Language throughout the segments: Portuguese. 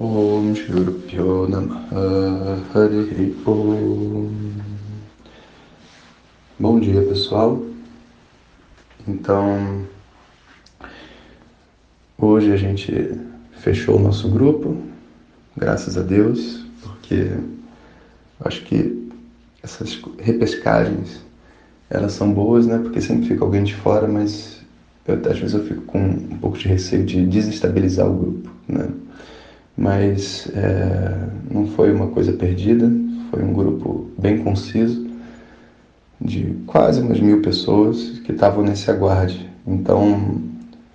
Om Shurupyo Namaha Hari Om Bom dia pessoal, então hoje a gente fechou o nosso grupo, graças a Deus, porque acho que essas repescagens elas são boas, né? Porque sempre fica alguém de fora, mas eu, às vezes eu fico com um pouco de receio de desestabilizar o grupo, né? Mas é, não foi uma coisa perdida, foi um grupo bem conciso, de quase umas mil pessoas que estavam nesse aguarde. Então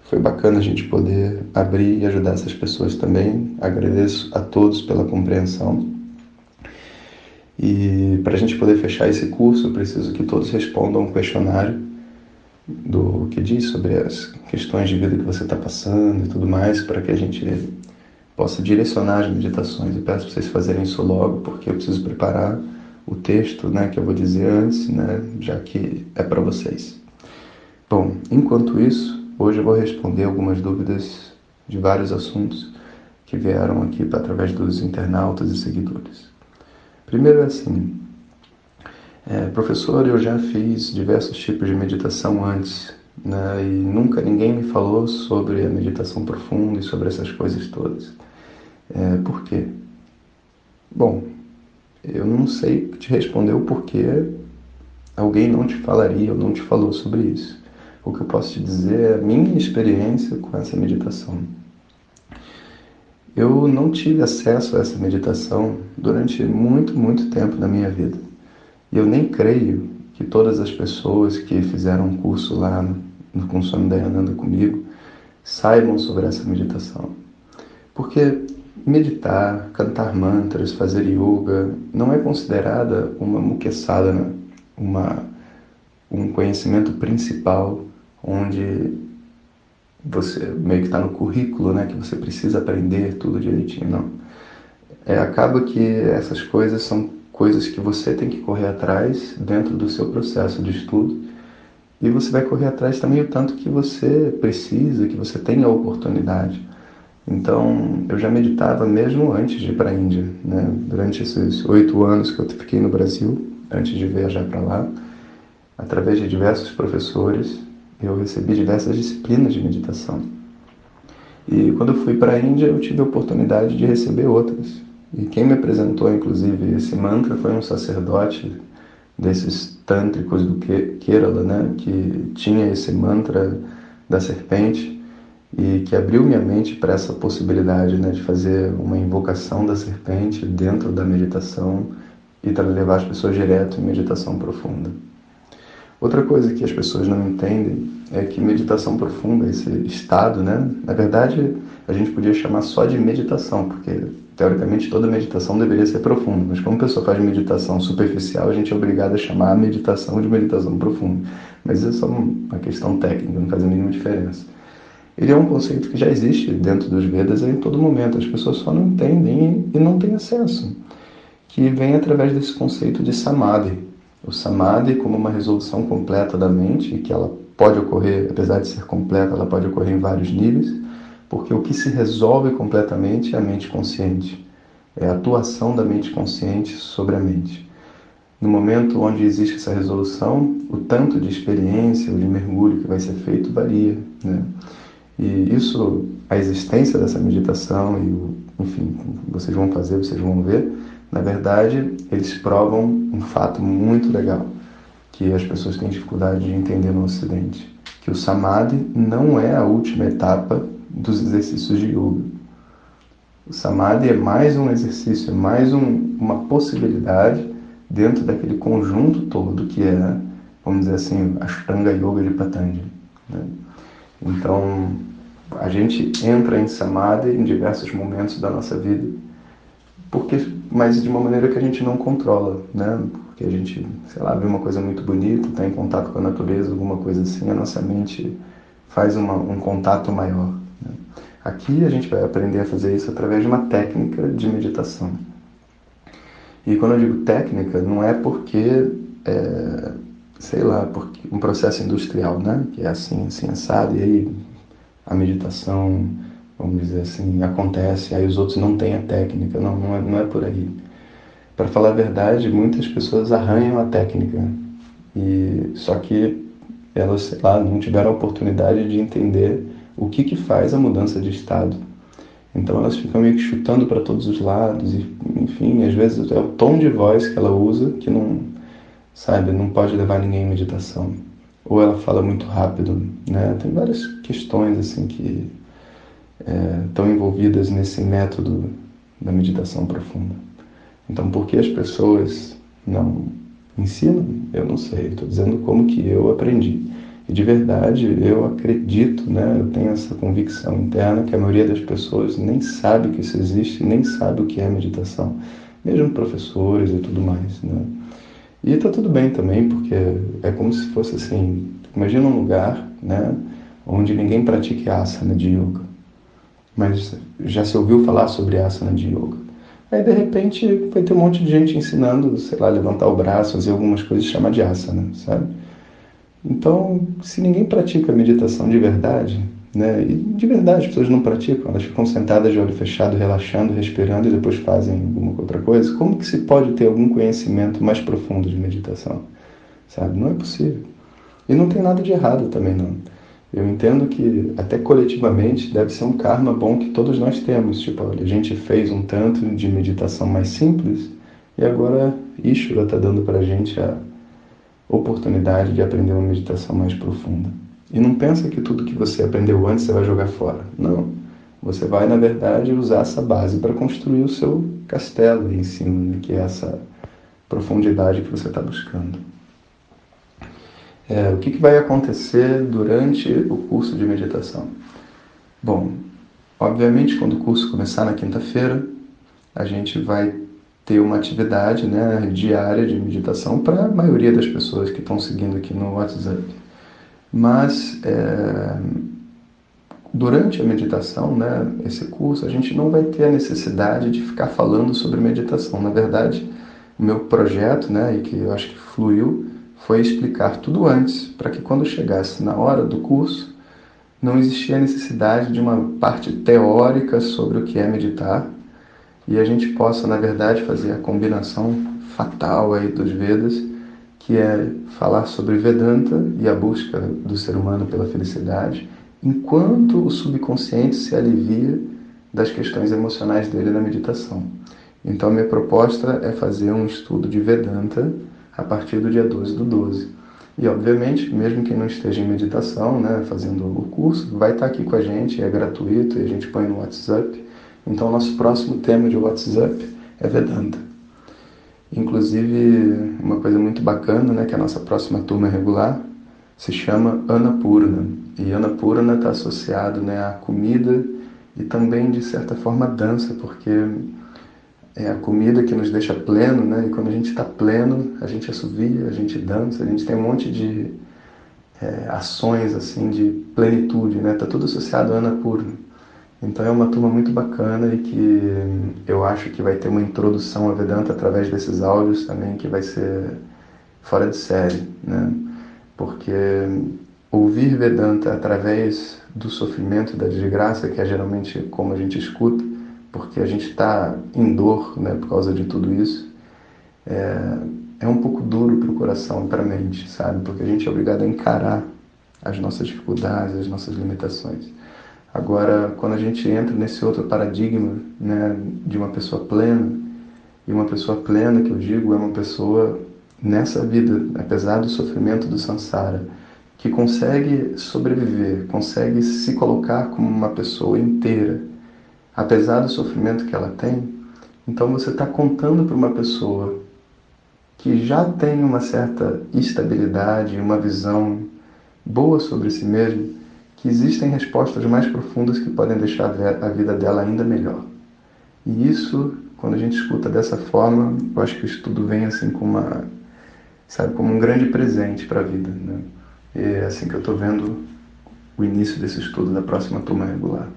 foi bacana a gente poder abrir e ajudar essas pessoas também. Agradeço a todos pela compreensão. E para a gente poder fechar esse curso, eu preciso que todos respondam um questionário do que diz sobre as questões de vida que você está passando e tudo mais, para que a gente possa direcionar as meditações. Eu peço para vocês fazerem isso logo, porque eu preciso preparar o texto né, que eu vou dizer antes, né, já que é para vocês. Bom, enquanto isso, hoje eu vou responder algumas dúvidas de vários assuntos que vieram aqui através dos internautas e seguidores. Primeiro é assim, é, professor, eu já fiz diversos tipos de meditação antes, né, e nunca ninguém me falou sobre a meditação profunda e sobre essas coisas todas. É, por quê? Bom, eu não sei te responder o porquê alguém não te falaria ou não te falou sobre isso. O que eu posso te dizer é a minha experiência com essa meditação. Eu não tive acesso a essa meditação durante muito, muito tempo na minha vida. E eu nem creio que todas as pessoas que fizeram um curso lá no, no Consome Dayananda comigo saibam sobre essa meditação. Porque meditar, cantar mantras, fazer yoga não é considerada uma muqueçada, uma, um conhecimento principal onde você meio que está no currículo, né, que você precisa aprender tudo direitinho, não. É, acaba que essas coisas são coisas que você tem que correr atrás dentro do seu processo de estudo e você vai correr atrás também o tanto que você precisa, que você tem a oportunidade. Então, eu já meditava mesmo antes de ir para a Índia, né? Durante esses oito anos que eu fiquei no Brasil, antes de viajar para lá, através de diversos professores, eu recebi diversas disciplinas de meditação. E quando eu fui para a Índia, eu tive a oportunidade de receber outras. E quem me apresentou, inclusive, esse mantra foi um sacerdote desses tântricos do Kerala, né, que tinha esse mantra da serpente e que abriu minha mente para essa possibilidade né, de fazer uma invocação da serpente dentro da meditação e para levar as pessoas direto em meditação profunda. Outra coisa que as pessoas não entendem é que meditação profunda, esse estado, né, na verdade a gente podia chamar só de meditação, porque teoricamente toda meditação deveria ser profunda, mas como a pessoa faz meditação superficial, a gente é obrigado a chamar a meditação de meditação profunda. Mas isso é só uma questão técnica, não faz a mínima diferença. Ele é um conceito que já existe dentro dos Vedas em todo momento, as pessoas só não entendem e não têm acesso, que vem através desse conceito de samadhi. O samadhi como uma resolução completa da mente, que ela pode ocorrer, apesar de ser completa, ela pode ocorrer em vários níveis, porque o que se resolve completamente é a mente consciente, é a atuação da mente consciente sobre a mente. No momento onde existe essa resolução, o tanto de experiência ou de mergulho que vai ser feito varia. Né? E isso, a existência dessa meditação e o, enfim, vocês vão fazer, vocês vão ver, na verdade, eles provam um fato muito legal que as pessoas têm dificuldade de entender no Ocidente, que o samadhi não é a última etapa dos exercícios de yoga. O samadhi é mais um exercício, é mais um, uma possibilidade dentro daquele conjunto todo que é, vamos dizer assim, a Ashtanga Yoga de Patanjali. Né? Então, a gente entra em samadhi em diversos momentos da nossa vida porque, mas de uma maneira que a gente não controla, né? Porque a gente, sei lá, vê uma coisa muito bonita, está em contato com a natureza, alguma coisa assim, a nossa mente faz uma, um contato maior. Aqui a gente vai aprender a fazer isso através de uma técnica de meditação. E quando eu digo técnica, não é porque, é, sei lá, porque um processo industrial, né? Que é assim, assim, assado, e aí a meditação, vamos dizer assim, acontece, aí os outros não têm a técnica. Não, não é, não é por aí. Para falar a verdade, muitas pessoas arranham a técnica. E só que elas, sei lá, não tiveram a oportunidade de entender o que que faz a mudança de estado. Então elas ficam meio que chutando para todos os lados e, enfim, às vezes é o tom de voz que ela usa que não, sabe, não pode levar ninguém em meditação. Ou ela fala muito rápido, né? Tem várias questões assim que é, estão envolvidas nesse método da meditação profunda. Então, por que as pessoas não ensinam? Eu não sei. Estou dizendo como que eu aprendi. E de verdade, eu acredito, né? Eu tenho essa convicção interna que a maioria das pessoas nem sabe que isso existe, nem sabe o que é meditação, mesmo professores e tudo mais, né? E está tudo bem também, porque é como se fosse assim, imagina um lugar, né, onde ninguém pratique asana de yoga. Mas já se ouviu falar sobre asana de yoga. Aí de repente vai ter um monte de gente ensinando, sei lá, levantar o braço, fazer algumas coisas chamar de asana, sabe? Então, se ninguém pratica meditação de verdade, né? E de verdade as pessoas não praticam, elas ficam sentadas de olho fechado, relaxando, respirando e depois fazem alguma outra coisa. Como que se pode ter algum conhecimento mais profundo de meditação? Sabe? Não é possível. E não tem nada de errado também não. Eu entendo que até coletivamente deve ser um karma bom que todos nós temos. Tipo, olha, a gente fez um tanto de meditação mais simples e agora Ishvara está dando para a gente a oportunidade de aprender uma meditação mais profunda. E não pensa que tudo que você aprendeu antes você vai jogar fora. Não. Você vai, na verdade, usar essa base para construir o seu castelo em cima, né? que é essa profundidade que você está buscando. É, o que, que vai acontecer durante o curso de meditação? Bom, obviamente, quando o curso começar na quinta-feira, a gente vai ter uma atividade né, diária de meditação para a maioria das pessoas que estão seguindo aqui no WhatsApp. Mas é, durante a meditação, né, esse curso, a gente não vai ter a necessidade de ficar falando sobre meditação. Na verdade, o meu projeto, né, e que eu acho que fluiu, foi explicar tudo antes, para que quando chegasse na hora do curso, não existia necessidade de uma parte teórica sobre o que é meditar e a gente possa, na verdade, fazer a combinação fatal aí dos Vedas, que é falar sobre Vedanta e a busca do ser humano pela felicidade, enquanto o subconsciente se alivia das questões emocionais dele na meditação. Então, minha proposta é fazer um estudo de Vedanta a partir do dia 12 do 12. E, obviamente, mesmo quem não esteja em meditação, né, fazendo o curso, vai estar aqui com a gente, é gratuito e a gente põe no WhatsApp. Então, nosso próximo tema de WhatsApp é Vedanta. Inclusive, uma coisa muito bacana, né, que a nossa próxima turma regular se chama Anapurna. E Anapurna está associado né, à comida e também, de certa forma, à dança, porque é a comida que nos deixa pleno, né? E quando a gente está pleno, a gente assovia, a gente dança, a gente tem um monte de é, ações assim de plenitude, né? Tá tudo associado a Ana Purna. Então é uma turma muito bacana e que eu acho que vai ter uma introdução a Vedanta através desses áudios também que vai ser fora de série, né? Porque ouvir Vedanta através do sofrimento, da desgraça, que é geralmente como a gente escuta, porque a gente está em dor né, por causa de tudo isso, é, é um pouco duro para o coração e para a mente, sabe? Porque a gente é obrigado a encarar as nossas dificuldades, as nossas limitações. Agora, quando a gente entra nesse outro paradigma né, de uma pessoa plena, e uma pessoa plena, que eu digo, é uma pessoa nessa vida, apesar do sofrimento do samsara, que consegue sobreviver, consegue se colocar como uma pessoa inteira, apesar do sofrimento que ela tem, então você está contando para uma pessoa que já tem uma certa estabilidade, uma visão boa sobre si mesmo, que existem respostas mais profundas que podem deixar a vida dela ainda melhor. E isso, quando a gente escuta dessa forma, eu acho que o estudo vem assim uma, sabe, como um grande presente para a vida, né? E é assim que eu estou vendo o início desse estudo da próxima turma regular.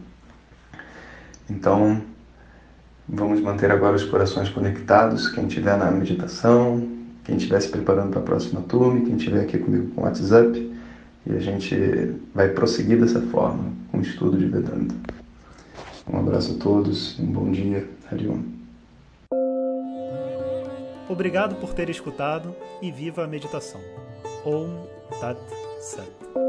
Então, vamos manter agora os corações conectados, quem estiver na meditação, quem estiver se preparando para a próxima turma, quem estiver aqui comigo com o WhatsApp, e a gente vai prosseguir dessa forma com o estudo de Vedanta. Um abraço a todos, um bom dia, Hariom. Obrigado por ter escutado e viva a meditação. Om Tat Sat.